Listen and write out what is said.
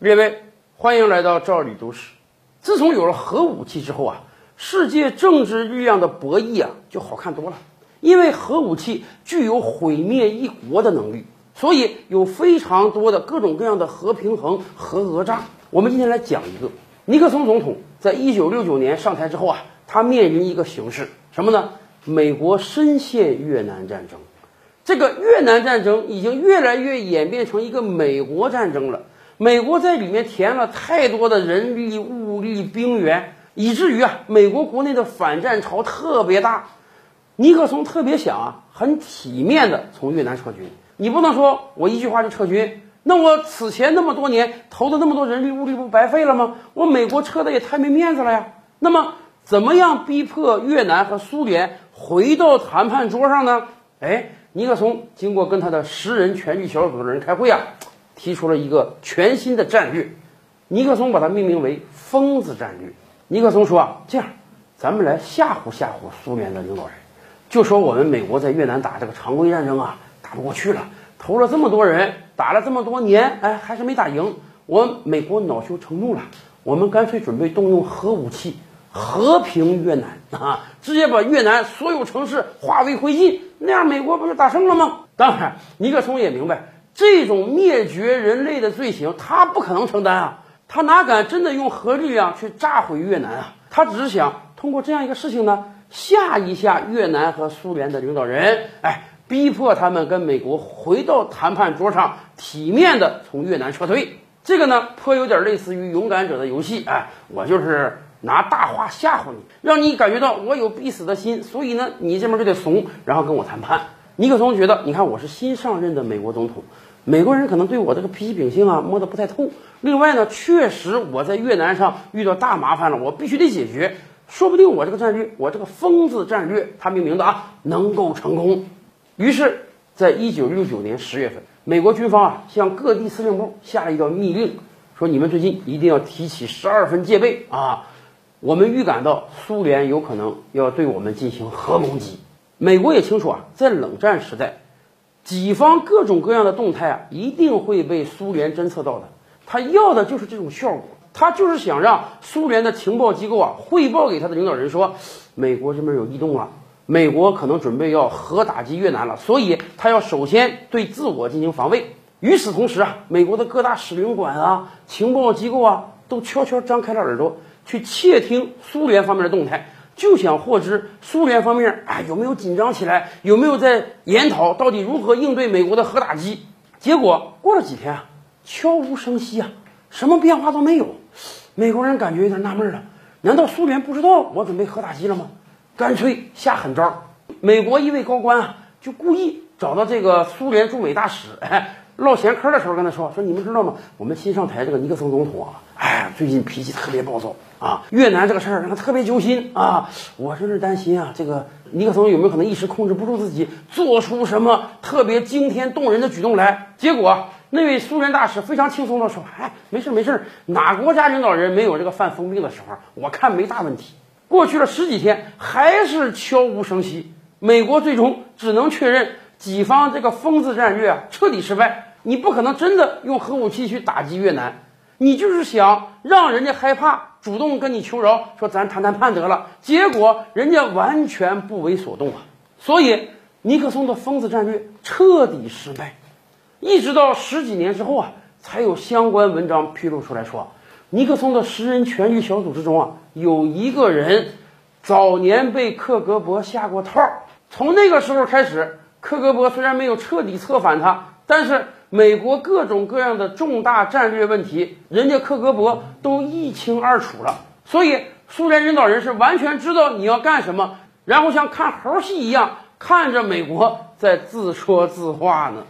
列位，欢迎来到赵李都市。自从有了核武器之后啊，世界政治力量的博弈啊就好看多了。因为核武器具有毁灭一国的能力，所以有非常多的各种各样的核平衡、核讹诈。我们今天来讲一个，尼克松总统在一九六九年上台之后啊，他面临一个形势，什么呢？美国深陷越南战争，这个越南战争已经越来越演变成一个美国战争了。美国在里面填了太多的人力、物力、兵源，以至于啊，美国国内的反战潮特别大。尼克松特别想啊，很体面的从越南撤军。你不能说我一句话就撤军，那我此前那么多年投的那么多人力物力不白费了吗？我美国撤的也太没面子了呀。那么，怎么样逼迫越南和苏联回到谈判桌上呢？哎，尼克松经过跟他的十人全局小组的人开会啊，提出了一个全新的战略。尼克松把它命名为“疯子战略”。尼克松说啊，这样，咱们来吓唬吓唬苏联的领导人。就说我们美国在越南打这个常规战争啊，打不过去了，投了这么多人，打了这么多年，哎，还是没打赢。我美国恼羞成怒了，我们干脆准备动用核武器和平越南啊，直接把越南所有城市化为灰烬，那样美国不就打胜了吗？当然，尼克松也明白这种灭绝人类的罪行，他不可能承担啊，他哪敢真的用核力量去炸毁越南啊？他只是想通过这样一个事情呢。吓一下越南和苏联的领导人，哎，逼迫他们跟美国回到谈判桌上，体面的从越南撤退。这个呢，颇有点类似于勇敢者的游戏，哎，我就是拿大话吓唬你，让你感觉到我有必死的心，所以呢，你这边就得怂，然后跟我谈判。尼克松觉得，你看我是新上任的美国总统，美国人可能对我这个脾气秉性啊摸得不太透。另外呢，确实我在越南上遇到大麻烦了，我必须得解决。说不定我这个战略，我这个疯子战略，他命名的啊，能够成功。于是，在一九六九年十月份，美国军方啊向各地司令部下了一道密令，说你们最近一定要提起十二分戒备啊！我们预感到苏联有可能要对我们进行核攻击。美国也清楚啊，在冷战时代，己方各种各样的动态啊，一定会被苏联侦测到的。他要的就是这种效果。他就是想让苏联的情报机构啊汇报给他的领导人说，美国这边有异动了，美国可能准备要核打击越南了，所以他要首先对自我进行防卫。与此同时啊，美国的各大使领馆啊、情报机构啊，都悄悄张开了耳朵去窃听苏联方面的动态，就想获知苏联方面啊有没有紧张起来，有没有在研讨到底如何应对美国的核打击。结果过了几天啊，悄无声息啊。什么变化都没有，美国人感觉有点纳闷了。难道苏联不知道我准备核打击了吗？干脆下狠招。美国一位高官啊，就故意找到这个苏联驻美大使，哎，唠闲嗑的时候跟他说：“说你们知道吗？我们新上台这个尼克松总统啊，哎，最近脾气特别暴躁啊。越南这个事儿让他特别揪心啊。我真是担心啊，这个尼克松有没有可能一时控制不住自己，做出什么特别惊天动人的举动来？结果。”那位苏联大使非常轻松地说：“哎，没事没事，哪国家领导人没有这个犯疯病的时候？我看没大问题。”过去了十几天，还是悄无声息。美国最终只能确认己方这个疯子战略啊彻底失败。你不可能真的用核武器去打击越南，你就是想让人家害怕，主动跟你求饶，说咱谈谈判得了。结果人家完全不为所动啊！所以尼克松的疯子战略彻底失败。一直到十几年之后啊，才有相关文章披露出来说，尼克松的十人全局小组之中啊，有一个人早年被克格勃下过套。从那个时候开始，克格勃虽然没有彻底策反他，但是美国各种各样的重大战略问题，人家克格勃都一清二楚了。所以苏联领导人是完全知道你要干什么，然后像看猴戏一样看着美国在自说自话呢。